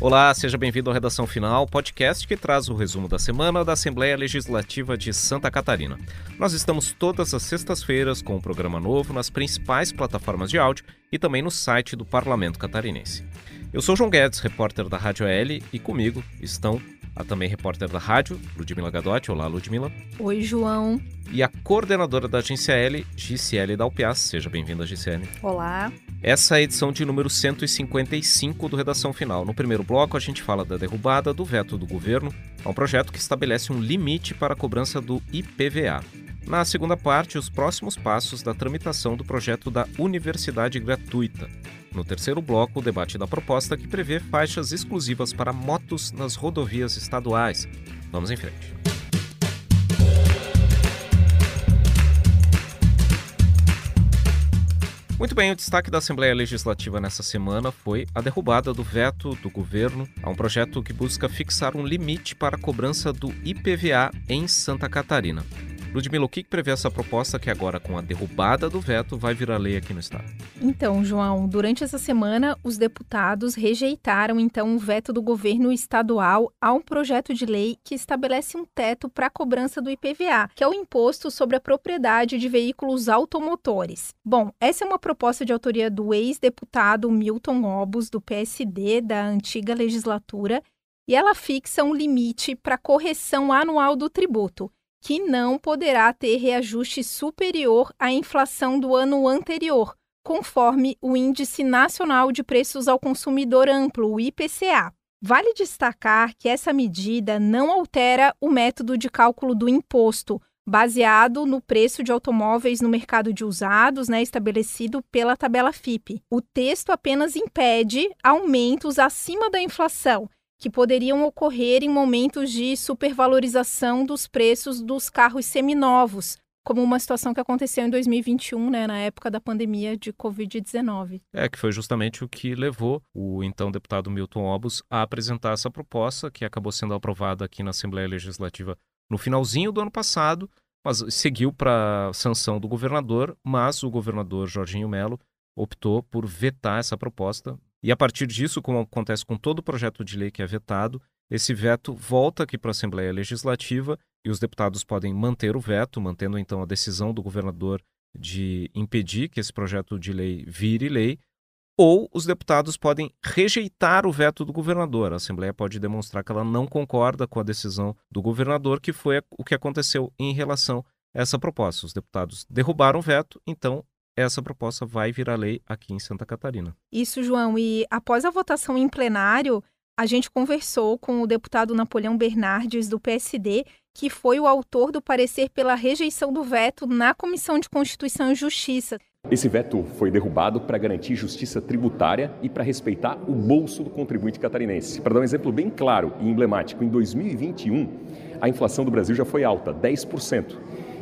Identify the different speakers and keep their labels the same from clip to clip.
Speaker 1: Olá, seja bem-vindo ao Redação Final, podcast que traz o resumo da semana da Assembleia Legislativa de Santa Catarina. Nós estamos todas as sextas-feiras com um programa novo nas principais plataformas de áudio e também no site do Parlamento Catarinense. Eu sou João Guedes, repórter da Rádio L, e comigo estão a também repórter da rádio, Ludmila Gadotti. Olá, Ludmila.
Speaker 2: Oi, João.
Speaker 1: E a coordenadora da Agência L, Gisele Dalpiaz. Seja bem-vinda, Gisele.
Speaker 2: Olá.
Speaker 1: Essa é a edição de número 155 do Redação Final. No primeiro bloco, a gente fala da derrubada do veto do governo a um projeto que estabelece um limite para a cobrança do IPVA. Na segunda parte, os próximos passos da tramitação do projeto da Universidade Gratuita. No terceiro bloco, o debate da proposta que prevê faixas exclusivas para motos nas rodovias estaduais. Vamos em frente. Muito bem, o destaque da Assembleia Legislativa nessa semana foi a derrubada do veto do governo a um projeto que busca fixar um limite para a cobrança do IPVA em Santa Catarina. Ludmila, o que prevê essa proposta que agora, com a derrubada do veto, vai virar lei aqui no Estado?
Speaker 2: Então, João, durante essa semana, os deputados rejeitaram, então, o veto do governo estadual a um projeto de lei que estabelece um teto para a cobrança do IPVA, que é o Imposto sobre a Propriedade de Veículos Automotores. Bom, essa é uma proposta de autoria do ex-deputado Milton Obos, do PSD, da antiga legislatura, e ela fixa um limite para correção anual do tributo que não poderá ter reajuste superior à inflação do ano anterior, conforme o Índice Nacional de Preços ao Consumidor Amplo, o IPCA. Vale destacar que essa medida não altera o método de cálculo do imposto, baseado no preço de automóveis no mercado de usados, né, estabelecido pela tabela FIP. O texto apenas impede aumentos acima da inflação que poderiam ocorrer em momentos de supervalorização dos preços dos carros seminovos, como uma situação que aconteceu em 2021, né, na época da pandemia de Covid-19.
Speaker 1: É, que foi justamente o que levou o então deputado Milton Obus a apresentar essa proposta, que acabou sendo aprovada aqui na Assembleia Legislativa no finalzinho do ano passado, mas seguiu para sanção do governador, mas o governador Jorginho Melo optou por vetar essa proposta, e a partir disso, como acontece com todo projeto de lei que é vetado, esse veto volta aqui para a Assembleia Legislativa e os deputados podem manter o veto, mantendo então a decisão do governador de impedir que esse projeto de lei vire lei, ou os deputados podem rejeitar o veto do governador. A Assembleia pode demonstrar que ela não concorda com a decisão do governador, que foi o que aconteceu em relação a essa proposta. Os deputados derrubaram o veto, então essa proposta vai virar lei aqui em Santa Catarina.
Speaker 2: Isso, João. E após a votação em plenário, a gente conversou com o deputado Napoleão Bernardes, do PSD, que foi o autor do parecer pela rejeição do veto na Comissão de Constituição e Justiça.
Speaker 3: Esse veto foi derrubado para garantir justiça tributária e para respeitar o bolso do contribuinte catarinense. Para dar um exemplo bem claro e emblemático, em 2021, a inflação do Brasil já foi alta, 10%.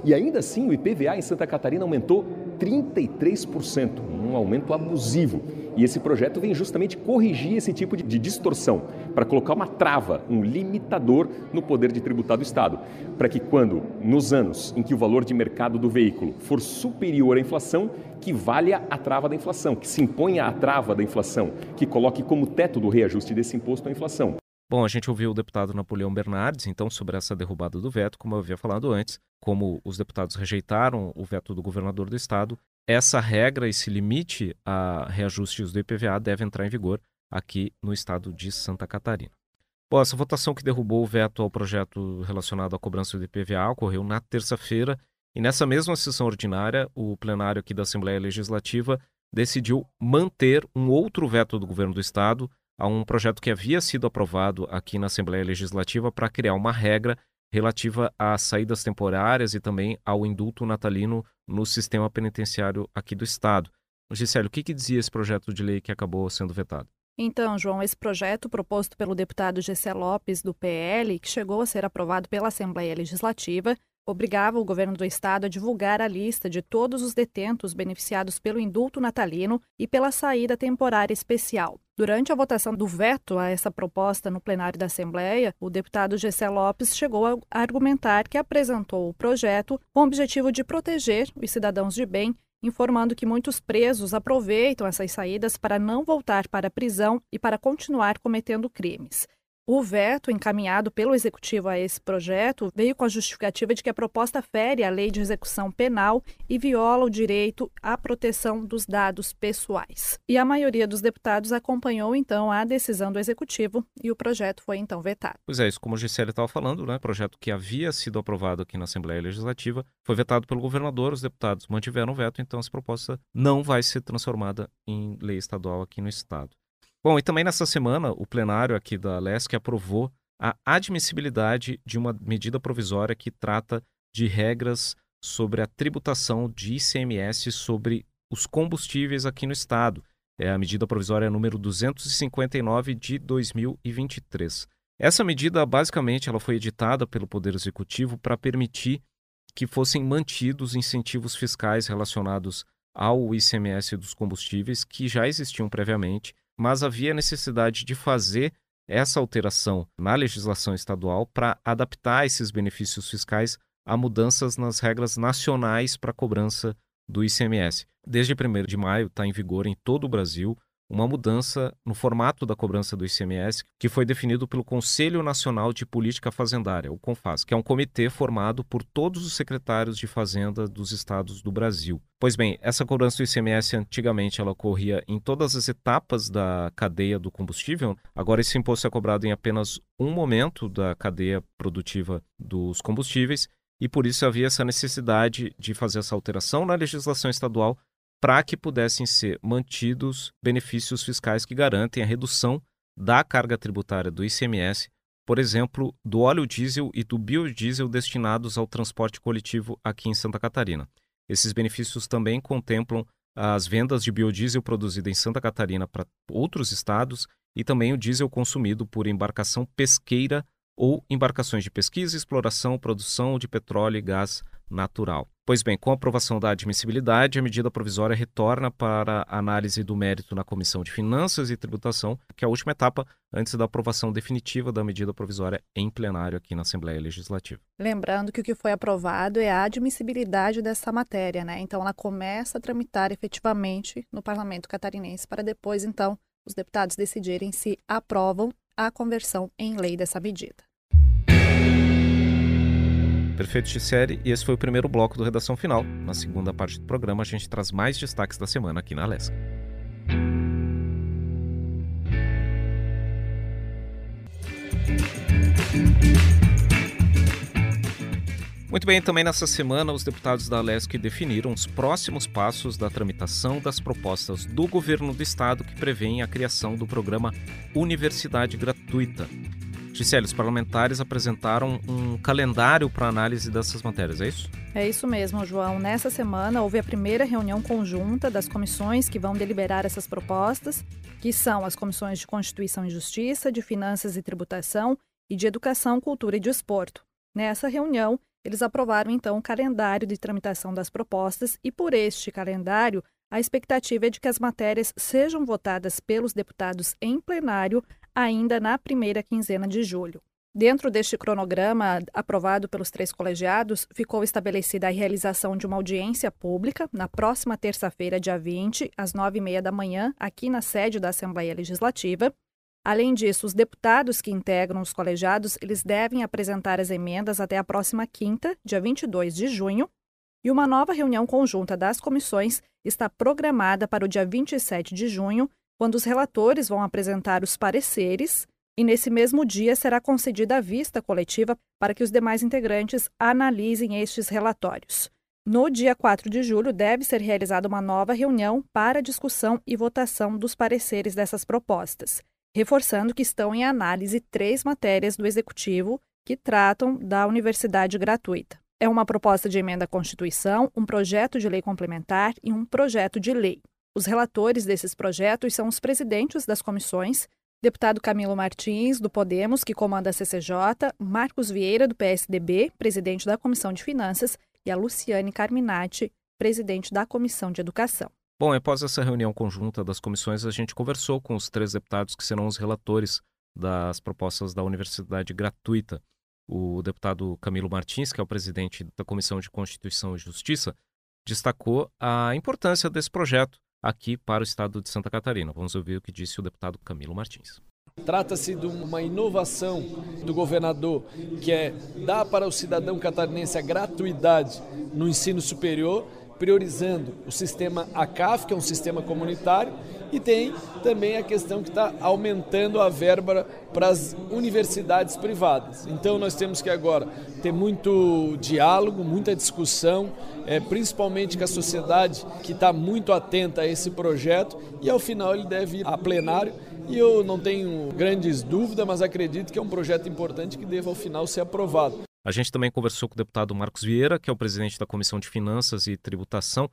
Speaker 3: E ainda assim, o IPVA em Santa Catarina aumentou 33%, um aumento abusivo. E esse projeto vem justamente corrigir esse tipo de distorção, para colocar uma trava, um limitador no poder de tributar do Estado, para que quando, nos anos em que o valor de mercado do veículo for superior à inflação, que valha a trava da inflação, que se imponha a trava da inflação, que coloque como teto do reajuste desse imposto a inflação.
Speaker 1: Bom, a gente ouviu o deputado Napoleão Bernardes, então, sobre essa derrubada do veto, como eu havia falado antes, como os deputados rejeitaram o veto do governador do estado, essa regra, esse limite a reajustes do IPVA deve entrar em vigor aqui no estado de Santa Catarina. Bom, essa votação que derrubou o veto ao projeto relacionado à cobrança do IPVA ocorreu na terça-feira e nessa mesma sessão ordinária, o plenário aqui da Assembleia Legislativa decidiu manter um outro veto do governo do estado a um projeto que havia sido aprovado aqui na Assembleia Legislativa para criar uma regra relativa às saídas temporárias e também ao indulto natalino no sistema penitenciário aqui do Estado. Gisele, o que, que dizia esse projeto de lei que acabou sendo vetado?
Speaker 4: Então, João, esse projeto proposto pelo deputado Gessé Lopes, do PL, que chegou a ser aprovado pela Assembleia Legislativa, obrigava o governo do estado a divulgar a lista de todos os detentos beneficiados pelo indulto natalino e pela saída temporária especial. Durante a votação do veto a essa proposta no plenário da Assembleia, o deputado Gessé Lopes chegou a argumentar que apresentou o projeto com o objetivo de proteger os cidadãos de bem informando que muitos presos aproveitam essas saídas para não voltar para a prisão e para continuar cometendo crimes. O veto encaminhado pelo executivo a esse projeto veio com a justificativa de que a proposta fere a lei de execução penal e viola o direito à proteção dos dados pessoais. E a maioria dos deputados acompanhou então a decisão do executivo e o projeto foi então vetado.
Speaker 1: Pois é, isso como o Gisele estava falando, né? Projeto que havia sido aprovado aqui na Assembleia Legislativa foi vetado pelo governador, os deputados mantiveram o veto, então essa proposta não vai ser transformada em lei estadual aqui no estado. Bom, e também nessa semana, o plenário aqui da LESC aprovou a admissibilidade de uma medida provisória que trata de regras sobre a tributação de ICMS sobre os combustíveis aqui no estado. É a medida provisória número 259 de 2023. Essa medida, basicamente, ela foi editada pelo Poder Executivo para permitir que fossem mantidos incentivos fiscais relacionados ao ICMS dos combustíveis que já existiam previamente mas havia necessidade de fazer essa alteração na legislação estadual para adaptar esses benefícios fiscais a mudanças nas regras nacionais para cobrança do ICMS. Desde 1 de maio está em vigor em todo o Brasil uma mudança no formato da cobrança do ICMS que foi definido pelo Conselho Nacional de Política Fazendária, o CONFAS, que é um comitê formado por todos os secretários de fazenda dos estados do Brasil. Pois bem, essa cobrança do ICMS antigamente ela ocorria em todas as etapas da cadeia do combustível. Agora esse imposto é cobrado em apenas um momento da cadeia produtiva dos combustíveis e por isso havia essa necessidade de fazer essa alteração na legislação estadual para que pudessem ser mantidos benefícios fiscais que garantem a redução da carga tributária do ICMS, por exemplo, do óleo diesel e do biodiesel destinados ao transporte coletivo aqui em Santa Catarina. Esses benefícios também contemplam as vendas de biodiesel produzido em Santa Catarina para outros estados e também o diesel consumido por embarcação pesqueira ou embarcações de pesquisa, exploração, produção de petróleo e gás natural. Pois bem, com a aprovação da admissibilidade, a medida provisória retorna para análise do mérito na Comissão de Finanças e Tributação, que é a última etapa antes da aprovação definitiva da medida provisória em plenário aqui na Assembleia Legislativa.
Speaker 4: Lembrando que o que foi aprovado é a admissibilidade dessa matéria, né? Então ela começa a tramitar efetivamente no Parlamento catarinense para depois, então, os deputados decidirem se aprovam a conversão em lei dessa medida.
Speaker 1: Perfeito, Gisele. E esse foi o primeiro bloco do Redação Final. Na segunda parte do programa, a gente traz mais destaques da semana aqui na Alesca. Muito bem, também nessa semana, os deputados da Alesc definiram os próximos passos da tramitação das propostas do governo do estado que prevêem a criação do programa Universidade Gratuita. Gisele, os parlamentares apresentaram um calendário para análise dessas matérias, é isso?
Speaker 4: É isso mesmo, João. Nessa semana houve a primeira reunião conjunta das comissões que vão deliberar essas propostas, que são as comissões de Constituição e Justiça, de Finanças e Tributação e de Educação, Cultura e Desporto. Nessa reunião, eles aprovaram então o calendário de tramitação das propostas e, por este calendário, a expectativa é de que as matérias sejam votadas pelos deputados em plenário ainda na primeira quinzena de julho. Dentro deste cronograma aprovado pelos três colegiados, ficou estabelecida a realização de uma audiência pública na próxima terça-feira, dia 20, às nove e meia da manhã, aqui na sede da Assembleia Legislativa. Além disso, os deputados que integram os colegiados, eles devem apresentar as emendas até a próxima quinta, dia 22 de junho, e uma nova reunião conjunta das comissões está programada para o dia 27 de junho, quando os relatores vão apresentar os pareceres e nesse mesmo dia será concedida a vista coletiva para que os demais integrantes analisem estes relatórios. No dia 4 de julho, deve ser realizada uma nova reunião para discussão e votação dos pareceres dessas propostas, reforçando que estão em análise três matérias do Executivo que tratam da universidade gratuita. É uma proposta de emenda à Constituição, um projeto de lei complementar e um projeto de lei. Os relatores desses projetos são os presidentes das comissões, deputado Camilo Martins, do Podemos, que comanda a CCJ, Marcos Vieira, do PSDB, presidente da Comissão de Finanças, e a Luciane Carminati, presidente da Comissão de Educação.
Speaker 1: Bom, após essa reunião conjunta das comissões, a gente conversou com os três deputados que serão os relatores das propostas da universidade gratuita. O deputado Camilo Martins, que é o presidente da Comissão de Constituição e Justiça, destacou a importância desse projeto aqui para o estado de Santa Catarina. Vamos ouvir o que disse o deputado Camilo Martins.
Speaker 5: Trata-se de uma inovação do governador, que é dar para o cidadão catarinense a gratuidade no ensino superior, priorizando o sistema ACAF, que é um sistema comunitário, e tem também a questão que está aumentando a verba para as universidades privadas. Então nós temos que agora ter muito diálogo, muita discussão, é, principalmente com a sociedade que está muito atenta a esse projeto e ao final ele deve ir a plenário e eu não tenho grandes dúvidas, mas acredito que é um projeto importante que deva ao final ser aprovado.
Speaker 1: A gente também conversou com o deputado Marcos Vieira, que é o presidente da Comissão de Finanças e Tributação,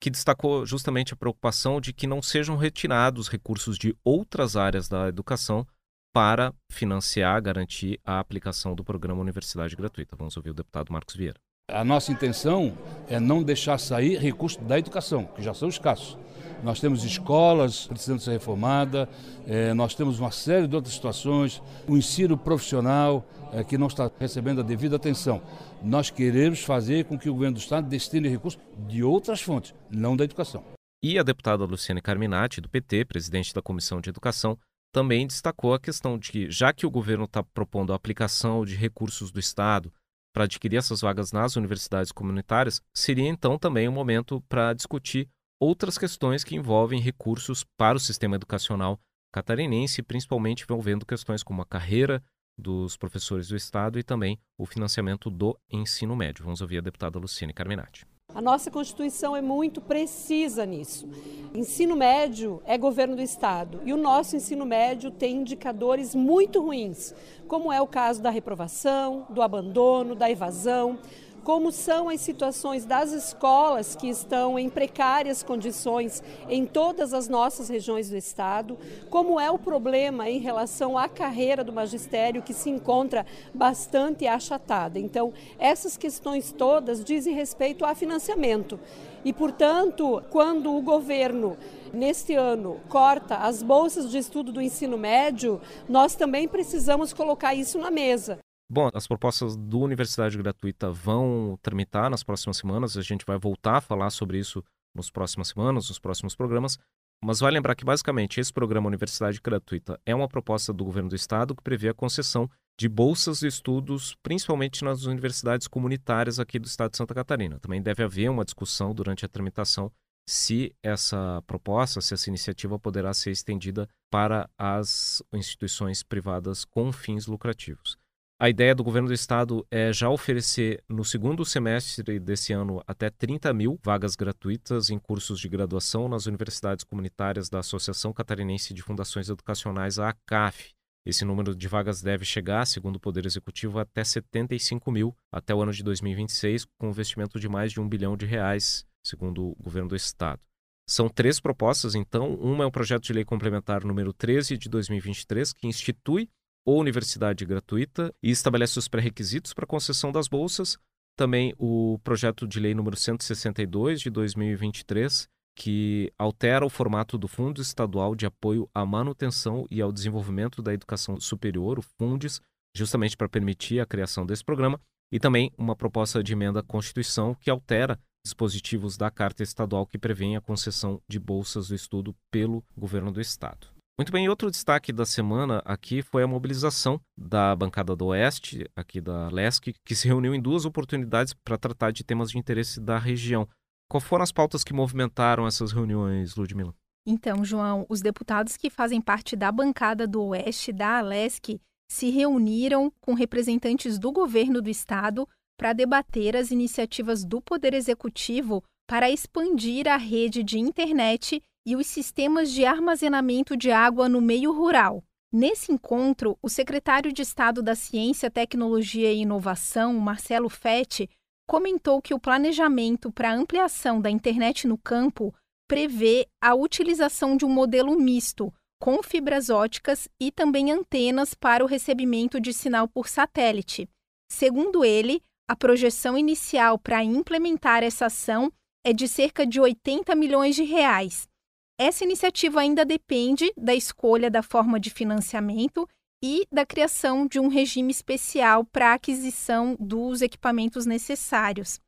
Speaker 1: que destacou justamente a preocupação de que não sejam retirados recursos de outras áreas da educação para financiar, garantir a aplicação do programa Universidade Gratuita. Vamos ouvir o deputado Marcos Vieira.
Speaker 6: A nossa intenção é não deixar sair recursos da educação, que já são escassos. Nós temos escolas precisando ser reformadas, é, nós temos uma série de outras situações, o ensino profissional que não está recebendo a devida atenção. Nós queremos fazer com que o governo do Estado destine recursos de outras fontes, não da educação.
Speaker 1: E a deputada Luciane Carminati, do PT, presidente da Comissão de Educação, também destacou a questão de que, já que o governo está propondo a aplicação de recursos do Estado para adquirir essas vagas nas universidades comunitárias, seria então também o um momento para discutir outras questões que envolvem recursos para o sistema educacional catarinense, principalmente envolvendo questões como a carreira dos professores do Estado e também o financiamento do ensino médio. Vamos ouvir a deputada Luciane Carminati.
Speaker 7: A nossa Constituição é muito precisa nisso. Ensino médio é governo do Estado e o nosso ensino médio tem indicadores muito ruins, como é o caso da reprovação, do abandono, da evasão como são as situações das escolas que estão em precárias condições em todas as nossas regiões do estado, como é o problema em relação à carreira do magistério que se encontra bastante achatada. Então, essas questões todas dizem respeito a financiamento. E, portanto, quando o governo neste ano corta as bolsas de estudo do ensino médio, nós também precisamos colocar isso na mesa.
Speaker 1: Bom, as propostas do Universidade Gratuita vão tramitar nas próximas semanas. A gente vai voltar a falar sobre isso nas próximas semanas, nos próximos programas. Mas vai lembrar que, basicamente, esse programa Universidade Gratuita é uma proposta do governo do estado que prevê a concessão de bolsas de estudos, principalmente nas universidades comunitárias aqui do estado de Santa Catarina. Também deve haver uma discussão durante a tramitação se essa proposta, se essa iniciativa poderá ser estendida para as instituições privadas com fins lucrativos. A ideia do governo do estado é já oferecer no segundo semestre desse ano até 30 mil vagas gratuitas em cursos de graduação nas universidades comunitárias da Associação Catarinense de Fundações Educacionais, a ACAF. Esse número de vagas deve chegar, segundo o Poder Executivo, até 75 mil até o ano de 2026, com investimento de mais de um bilhão de reais, segundo o governo do estado. São três propostas, então. Uma é o projeto de lei complementar número 13 de 2023, que institui ou universidade gratuita e estabelece os pré-requisitos para concessão das bolsas. Também o projeto de lei número 162 de 2023, que altera o formato do Fundo Estadual de Apoio à Manutenção e ao Desenvolvimento da Educação Superior, o FUNDES, justamente para permitir a criação desse programa, e também uma proposta de emenda à Constituição que altera dispositivos da Carta Estadual que prevêem a concessão de bolsas do estudo pelo governo do Estado. Muito bem, outro destaque da semana aqui foi a mobilização da bancada do Oeste, aqui da LESC, que se reuniu em duas oportunidades para tratar de temas de interesse da região. Quais foram as pautas que movimentaram essas reuniões, Ludmila?
Speaker 2: Então, João, os deputados que fazem parte da bancada do Oeste da Alesc se reuniram com representantes do governo do estado para debater as iniciativas do Poder Executivo para expandir a rede de internet e os sistemas de armazenamento de água no meio rural. Nesse encontro, o secretário de Estado da Ciência, Tecnologia e Inovação, Marcelo Fetti, comentou que o planejamento para a ampliação da internet no campo prevê a utilização de um modelo misto, com fibras óticas e também antenas para o recebimento de sinal por satélite. Segundo ele, a projeção inicial para implementar essa ação é de cerca de 80 milhões de reais essa iniciativa ainda depende da escolha da forma de financiamento e da criação de um regime especial para a aquisição dos equipamentos necessários.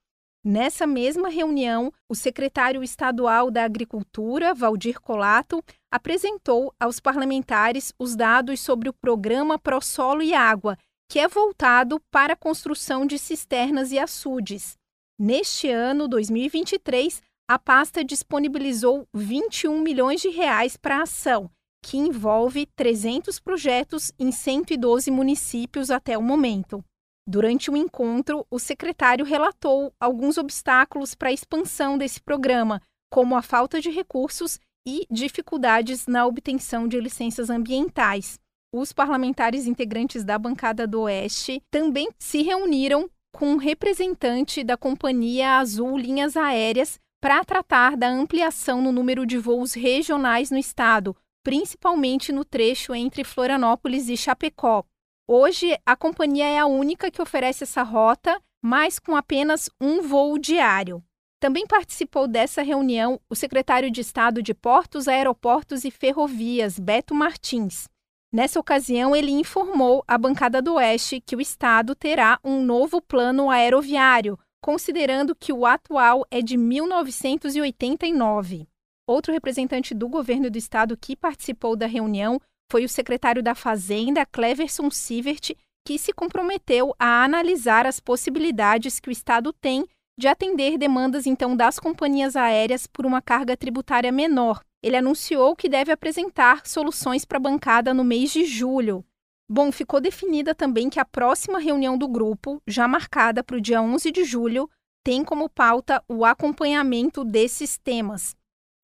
Speaker 2: Nessa mesma reunião, o secretário estadual da Agricultura, Valdir Colato, apresentou aos parlamentares os dados sobre o programa ProSolo e Água, que é voltado para a construção de cisternas e açudes. Neste ano, 2023, a pasta disponibilizou 21 milhões de reais para a ação, que envolve 300 projetos em 112 municípios até o momento. Durante o encontro, o secretário relatou alguns obstáculos para a expansão desse programa, como a falta de recursos e dificuldades na obtenção de licenças ambientais. Os parlamentares integrantes da bancada do Oeste também se reuniram com um representante da Companhia Azul Linhas Aéreas para tratar da ampliação no número de voos regionais no estado, principalmente no trecho entre Florianópolis e Chapecó, Hoje, a companhia é a única que oferece essa rota, mas com apenas um voo diário. Também participou dessa reunião o secretário de Estado de Portos, Aeroportos e Ferrovias, Beto Martins. Nessa ocasião, ele informou à bancada do Oeste que o Estado terá um novo plano aeroviário, considerando que o atual é de 1989. Outro representante do governo do estado que participou da reunião foi o secretário da Fazenda, Cleverson Sivert, que se comprometeu a analisar as possibilidades que o Estado tem de atender demandas então das companhias aéreas por uma carga tributária menor. Ele anunciou que deve apresentar soluções para a bancada no mês de julho. Bom, ficou definida também que a próxima reunião do grupo, já marcada para o dia 11 de julho, tem como pauta o acompanhamento desses temas.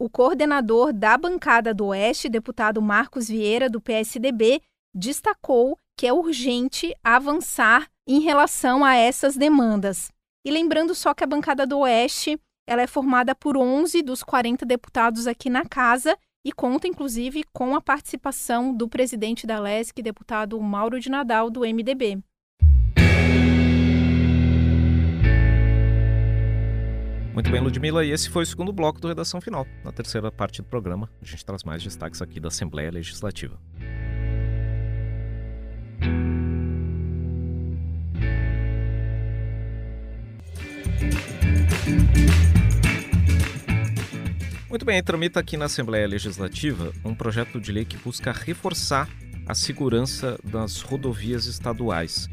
Speaker 2: O coordenador da bancada do Oeste, deputado Marcos Vieira, do PSDB, destacou que é urgente avançar em relação a essas demandas. E lembrando só que a bancada do Oeste ela é formada por 11 dos 40 deputados aqui na casa e conta, inclusive, com a participação do presidente da LESC, deputado Mauro de Nadal, do MDB.
Speaker 1: Muito bem, Ludmila, e esse foi o segundo bloco do Redação Final. Na terceira parte do programa, a gente traz mais destaques aqui da Assembleia Legislativa. Muito bem, tramita aqui na Assembleia Legislativa um projeto de lei que busca reforçar a segurança das rodovias estaduais.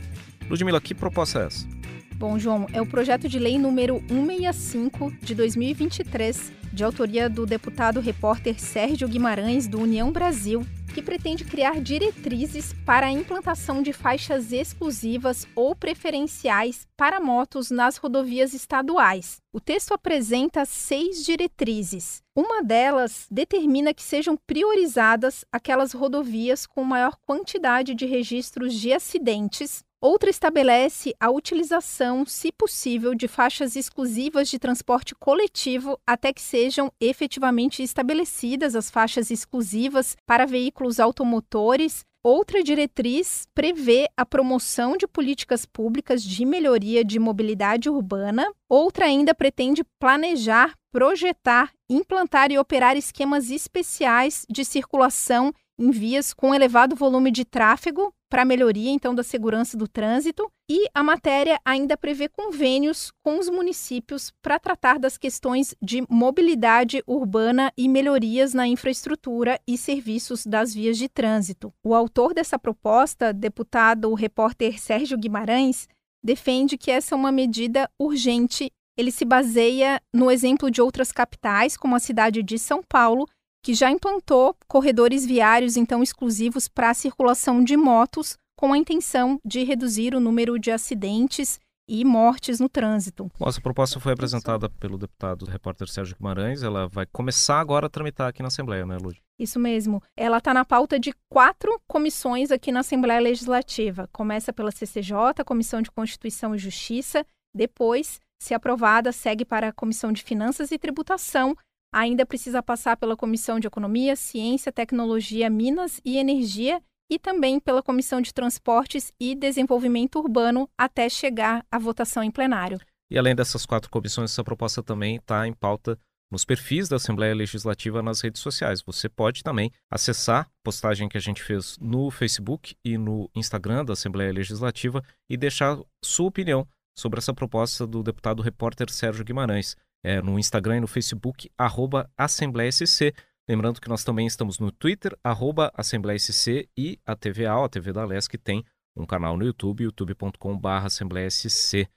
Speaker 1: Ludmila, que proposta é essa?
Speaker 2: Bom, João, é o projeto de lei número 165 de 2023, de autoria do deputado repórter Sérgio Guimarães, do União Brasil, que pretende criar diretrizes para a implantação de faixas exclusivas ou preferenciais para motos nas rodovias estaduais. O texto apresenta seis diretrizes. Uma delas determina que sejam priorizadas aquelas rodovias com maior quantidade de registros de acidentes Outra estabelece a utilização, se possível, de faixas exclusivas de transporte coletivo até que sejam efetivamente estabelecidas as faixas exclusivas para veículos automotores. Outra diretriz prevê a promoção de políticas públicas de melhoria de mobilidade urbana. Outra ainda pretende planejar, projetar, implantar e operar esquemas especiais de circulação em vias com elevado volume de tráfego para melhoria então da segurança do trânsito e a matéria ainda prevê convênios com os municípios para tratar das questões de mobilidade urbana e melhorias na infraestrutura e serviços das vias de trânsito. O autor dessa proposta, deputado repórter Sérgio Guimarães, defende que essa é uma medida urgente. Ele se baseia no exemplo de outras capitais, como a cidade de São Paulo, que já implantou corredores viários então exclusivos para a circulação de motos, com a intenção de reduzir o número de acidentes e mortes no trânsito.
Speaker 1: Nossa proposta foi apresentada pelo deputado repórter Sérgio Guimarães. Ela vai começar agora a tramitar aqui na Assembleia, né, Lud?
Speaker 2: Isso mesmo. Ela está na pauta de quatro comissões aqui na Assembleia Legislativa. Começa pela CCJ, Comissão de Constituição e Justiça. Depois, se aprovada, segue para a Comissão de Finanças e Tributação ainda precisa passar pela Comissão de Economia, Ciência, Tecnologia, Minas e Energia e também pela Comissão de Transportes e Desenvolvimento Urbano até chegar à votação em plenário.
Speaker 1: E além dessas quatro comissões, essa proposta também está em pauta nos perfis da Assembleia Legislativa nas redes sociais. Você pode também acessar a postagem que a gente fez no Facebook e no Instagram da Assembleia Legislativa e deixar sua opinião sobre essa proposta do deputado repórter Sérgio Guimarães. É, no Instagram e no Facebook, arroba Assembleia SC. Lembrando que nós também estamos no Twitter, arroba Assembleia SC e a TVA, a TV da LESC, tem um canal no YouTube, youtube.com.br Assembleia SC.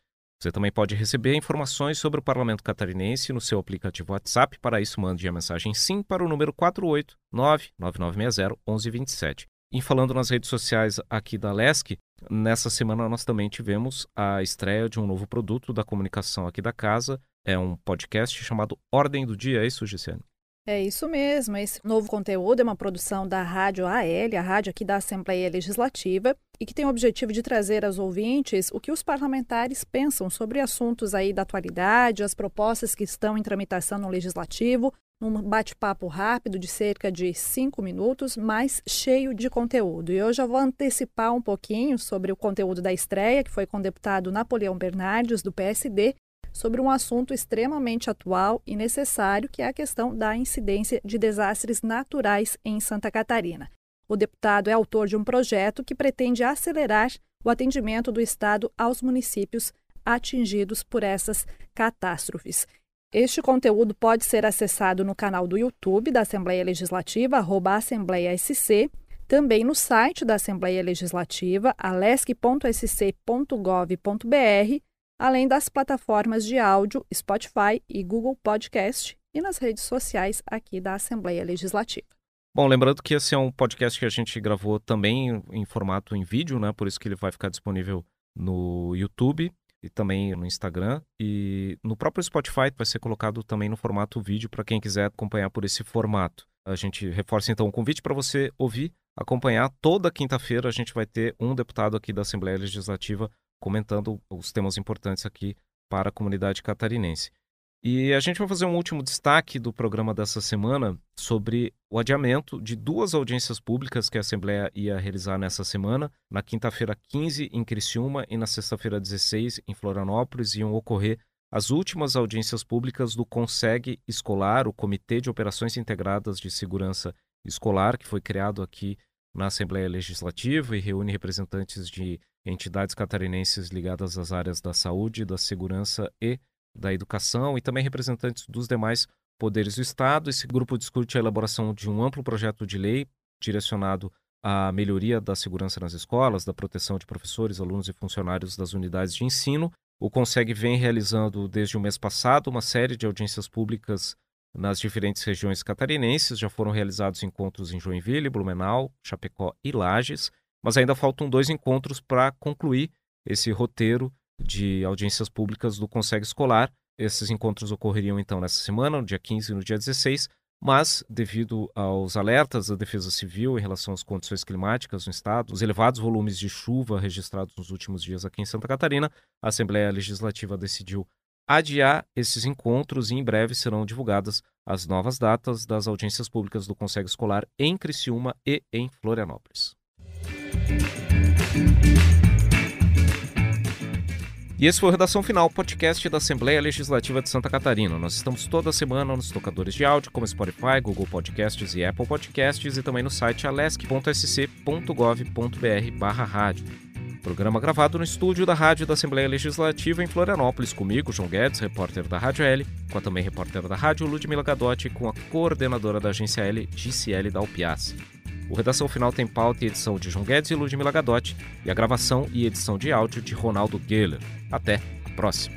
Speaker 1: Você também pode receber informações sobre o Parlamento Catarinense no seu aplicativo WhatsApp. Para isso, mande a mensagem SIM para o número 489-9960-1127. E falando nas redes sociais aqui da LESC, nessa semana nós também tivemos a estreia de um novo produto da comunicação aqui da casa. É um podcast chamado Ordem do Dia, é isso, Giciane?
Speaker 4: É isso mesmo. Esse novo conteúdo é uma produção da Rádio AL, a rádio aqui da Assembleia Legislativa, e que tem o objetivo de trazer aos ouvintes o que os parlamentares pensam sobre assuntos aí da atualidade, as propostas que estão em tramitação no Legislativo, num bate-papo rápido de cerca de cinco minutos, mas cheio de conteúdo. E eu já vou antecipar um pouquinho sobre o conteúdo da estreia, que foi com o deputado Napoleão Bernardes, do PSD, sobre um assunto extremamente atual e necessário, que é a questão da incidência de desastres naturais em Santa Catarina. O deputado é autor de um projeto que pretende acelerar o atendimento do Estado aos municípios atingidos por essas catástrofes. Este conteúdo pode ser acessado no canal do YouTube da Assembleia Legislativa, arroba Assembleia SC, também no site da Assembleia Legislativa, alesc.sc.gov.br além das plataformas de áudio Spotify e Google Podcast e nas redes sociais aqui da Assembleia Legislativa.
Speaker 1: Bom, lembrando que esse é um podcast que a gente gravou também em formato em vídeo, né? Por isso que ele vai ficar disponível no YouTube e também no Instagram e no próprio Spotify vai ser colocado também no formato vídeo para quem quiser acompanhar por esse formato. A gente reforça então o convite para você ouvir, acompanhar. Toda quinta-feira a gente vai ter um deputado aqui da Assembleia Legislativa comentando os temas importantes aqui para a comunidade catarinense. E a gente vai fazer um último destaque do programa dessa semana sobre o adiamento de duas audiências públicas que a Assembleia ia realizar nessa semana. Na quinta-feira 15 em Criciúma e na sexta-feira 16 em Florianópolis iam ocorrer as últimas audiências públicas do CONSEG Escolar, o Comitê de Operações Integradas de Segurança Escolar, que foi criado aqui na Assembleia Legislativa e reúne representantes de entidades catarinenses ligadas às áreas da saúde, da segurança e da educação e também representantes dos demais poderes do Estado. Esse grupo discute a elaboração de um amplo projeto de lei direcionado à melhoria da segurança nas escolas, da proteção de professores, alunos e funcionários das unidades de ensino. O CONSEG vem realizando desde o mês passado uma série de audiências públicas nas diferentes regiões catarinenses. Já foram realizados encontros em Joinville, Blumenau, Chapecó e Lages mas ainda faltam dois encontros para concluir esse roteiro de audiências públicas do Consegue Escolar. Esses encontros ocorreriam então nessa semana, no dia 15 e no dia 16, mas devido aos alertas da Defesa Civil em relação às condições climáticas no estado, os elevados volumes de chuva registrados nos últimos dias aqui em Santa Catarina, a Assembleia Legislativa decidiu adiar esses encontros e em breve serão divulgadas as novas datas das audiências públicas do Consegue Escolar em Criciúma e em Florianópolis. E esse foi o Redação Final, podcast da Assembleia Legislativa de Santa Catarina. Nós estamos toda semana nos tocadores de áudio, como Spotify, Google Podcasts e Apple Podcasts, e também no site alesc.sc.gov.br barra rádio. Programa gravado no estúdio da Rádio da Assembleia Legislativa em Florianópolis, comigo, João Guedes, repórter da Rádio L, com a também repórter da Rádio Ludmila Gadotti, com a coordenadora da agência L, GCL da Alpiace. O Redação Final tem pauta e edição de João Guedes e Ludmila Gadotti e a gravação e edição de áudio de Ronaldo Geller. Até a próxima!